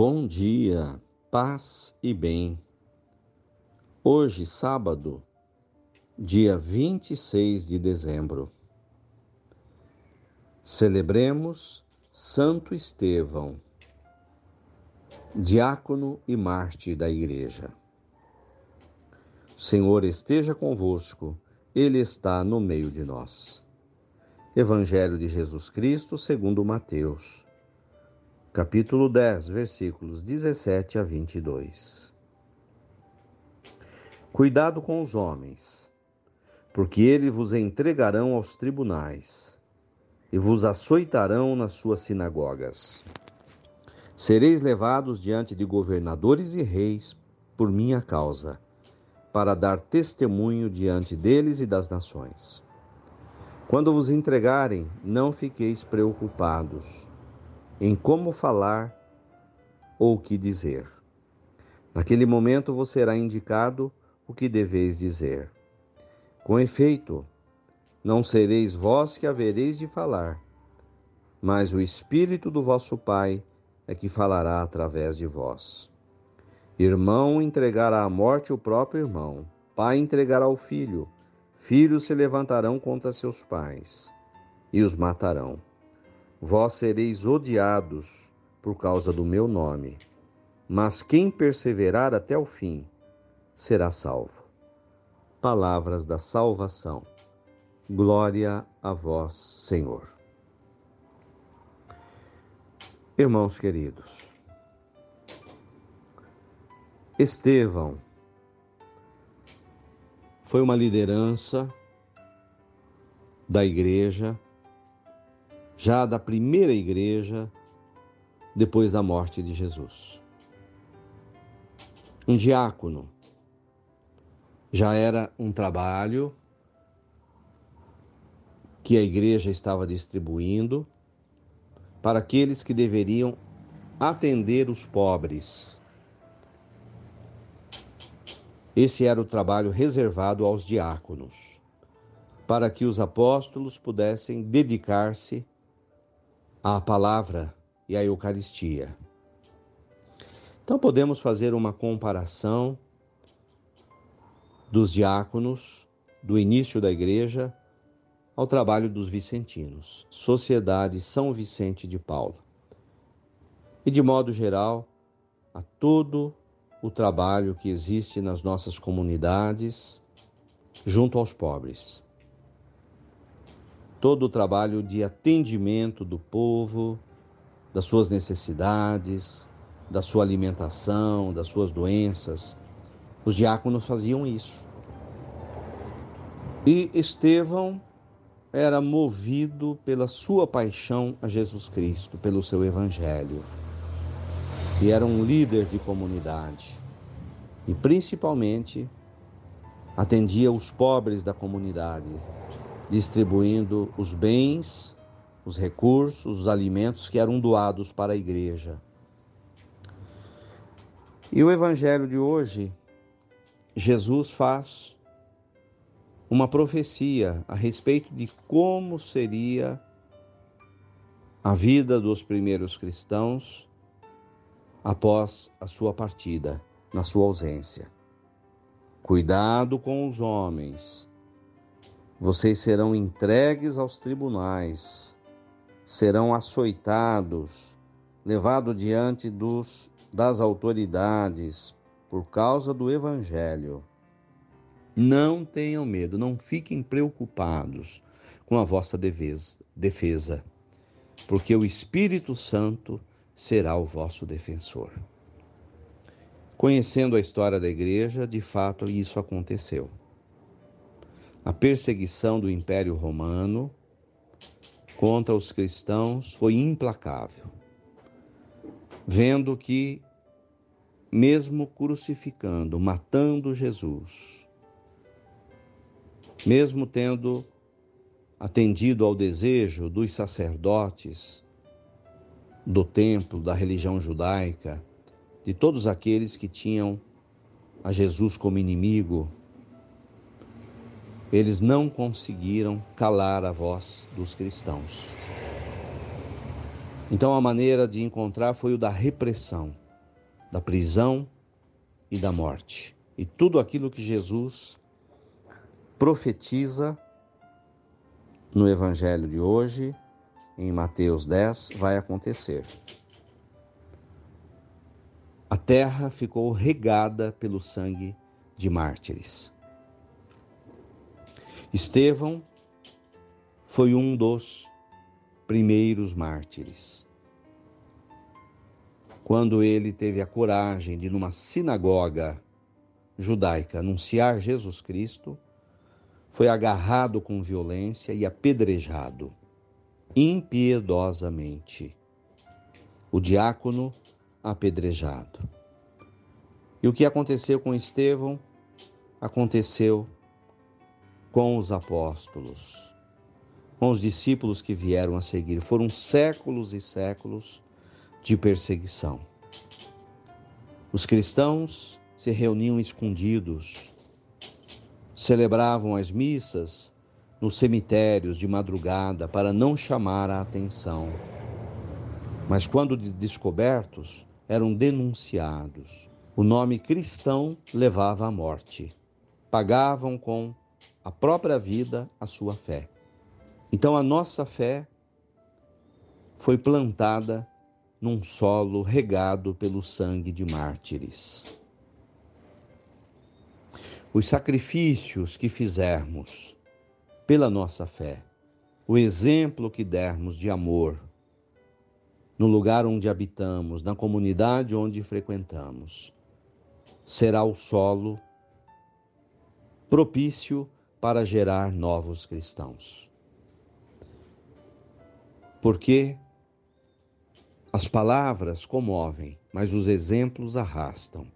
Bom dia, paz e bem. Hoje, sábado, dia 26 de dezembro, celebremos Santo Estevão, diácono e mártir da Igreja. O Senhor esteja convosco, Ele está no meio de nós. Evangelho de Jesus Cristo, segundo Mateus capítulo 10, versículos 17 a 22. Cuidado com os homens, porque eles vos entregarão aos tribunais e vos açoitarão nas suas sinagogas. Sereis levados diante de governadores e reis por minha causa, para dar testemunho diante deles e das nações. Quando vos entregarem, não fiqueis preocupados em como falar ou o que dizer. Naquele momento vos será indicado o que deveis dizer. Com efeito, não sereis vós que havereis de falar, mas o Espírito do vosso Pai é que falará através de vós. Irmão entregará à morte o próprio irmão, pai entregará ao filho, filhos se levantarão contra seus pais e os matarão. Vós sereis odiados por causa do meu nome, mas quem perseverar até o fim será salvo. Palavras da salvação. Glória a vós, Senhor. Irmãos queridos, Estevão foi uma liderança da igreja já da primeira igreja depois da morte de Jesus. Um diácono já era um trabalho que a igreja estava distribuindo para aqueles que deveriam atender os pobres. Esse era o trabalho reservado aos diáconos, para que os apóstolos pudessem dedicar-se a palavra e a Eucaristia. Então podemos fazer uma comparação dos diáconos do início da igreja ao trabalho dos vicentinos, Sociedade São Vicente de Paulo. E de modo geral, a todo o trabalho que existe nas nossas comunidades junto aos pobres todo o trabalho de atendimento do povo, das suas necessidades, da sua alimentação, das suas doenças. Os diáconos faziam isso. E Estevão era movido pela sua paixão a Jesus Cristo, pelo seu evangelho. E era um líder de comunidade. E principalmente atendia os pobres da comunidade, distribuindo os bens, os recursos, os alimentos que eram doados para a igreja. E o evangelho de hoje, Jesus faz uma profecia a respeito de como seria a vida dos primeiros cristãos após a sua partida, na sua ausência. Cuidado com os homens, vocês serão entregues aos tribunais, serão açoitados, levados diante dos, das autoridades por causa do Evangelho. Não tenham medo, não fiquem preocupados com a vossa defesa, porque o Espírito Santo será o vosso defensor. Conhecendo a história da igreja, de fato isso aconteceu. A perseguição do Império Romano contra os cristãos foi implacável. Vendo que, mesmo crucificando, matando Jesus, mesmo tendo atendido ao desejo dos sacerdotes do templo, da religião judaica, de todos aqueles que tinham a Jesus como inimigo, eles não conseguiram calar a voz dos cristãos. Então a maneira de encontrar foi o da repressão, da prisão e da morte. E tudo aquilo que Jesus profetiza no Evangelho de hoje, em Mateus 10, vai acontecer. A terra ficou regada pelo sangue de mártires. Estevão foi um dos primeiros mártires. Quando ele teve a coragem de, numa sinagoga judaica, anunciar Jesus Cristo, foi agarrado com violência e apedrejado impiedosamente. O diácono apedrejado. E o que aconteceu com Estevão aconteceu com os apóstolos, com os discípulos que vieram a seguir. Foram séculos e séculos de perseguição. Os cristãos se reuniam escondidos, celebravam as missas nos cemitérios de madrugada para não chamar a atenção. Mas quando descobertos, eram denunciados. O nome cristão levava à morte. Pagavam com a própria vida a sua fé. Então a nossa fé foi plantada num solo regado pelo sangue de mártires. Os sacrifícios que fizermos pela nossa fé, o exemplo que dermos de amor no lugar onde habitamos, na comunidade onde frequentamos, será o solo propício para gerar novos cristãos. Porque as palavras comovem, mas os exemplos arrastam.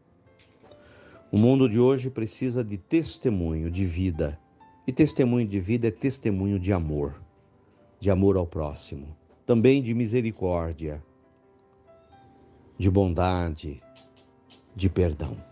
O mundo de hoje precisa de testemunho de vida. E testemunho de vida é testemunho de amor, de amor ao próximo, também de misericórdia, de bondade, de perdão.